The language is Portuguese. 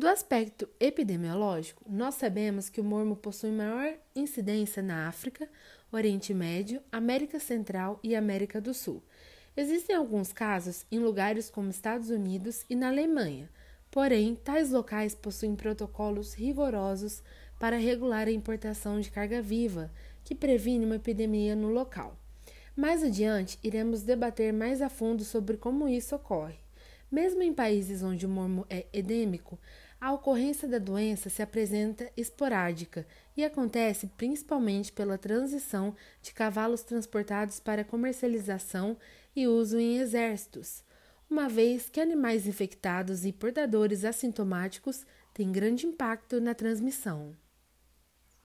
Do aspecto epidemiológico, nós sabemos que o mormo possui maior incidência na África, Oriente Médio, América Central e América do Sul. Existem alguns casos em lugares como Estados Unidos e na Alemanha, porém, tais locais possuem protocolos rigorosos para regular a importação de carga viva, que previne uma epidemia no local. Mais adiante, iremos debater mais a fundo sobre como isso ocorre. Mesmo em países onde o mormo é endêmico, a ocorrência da doença se apresenta esporádica e acontece principalmente pela transição de cavalos transportados para comercialização e uso em exércitos, uma vez que animais infectados e portadores assintomáticos têm grande impacto na transmissão.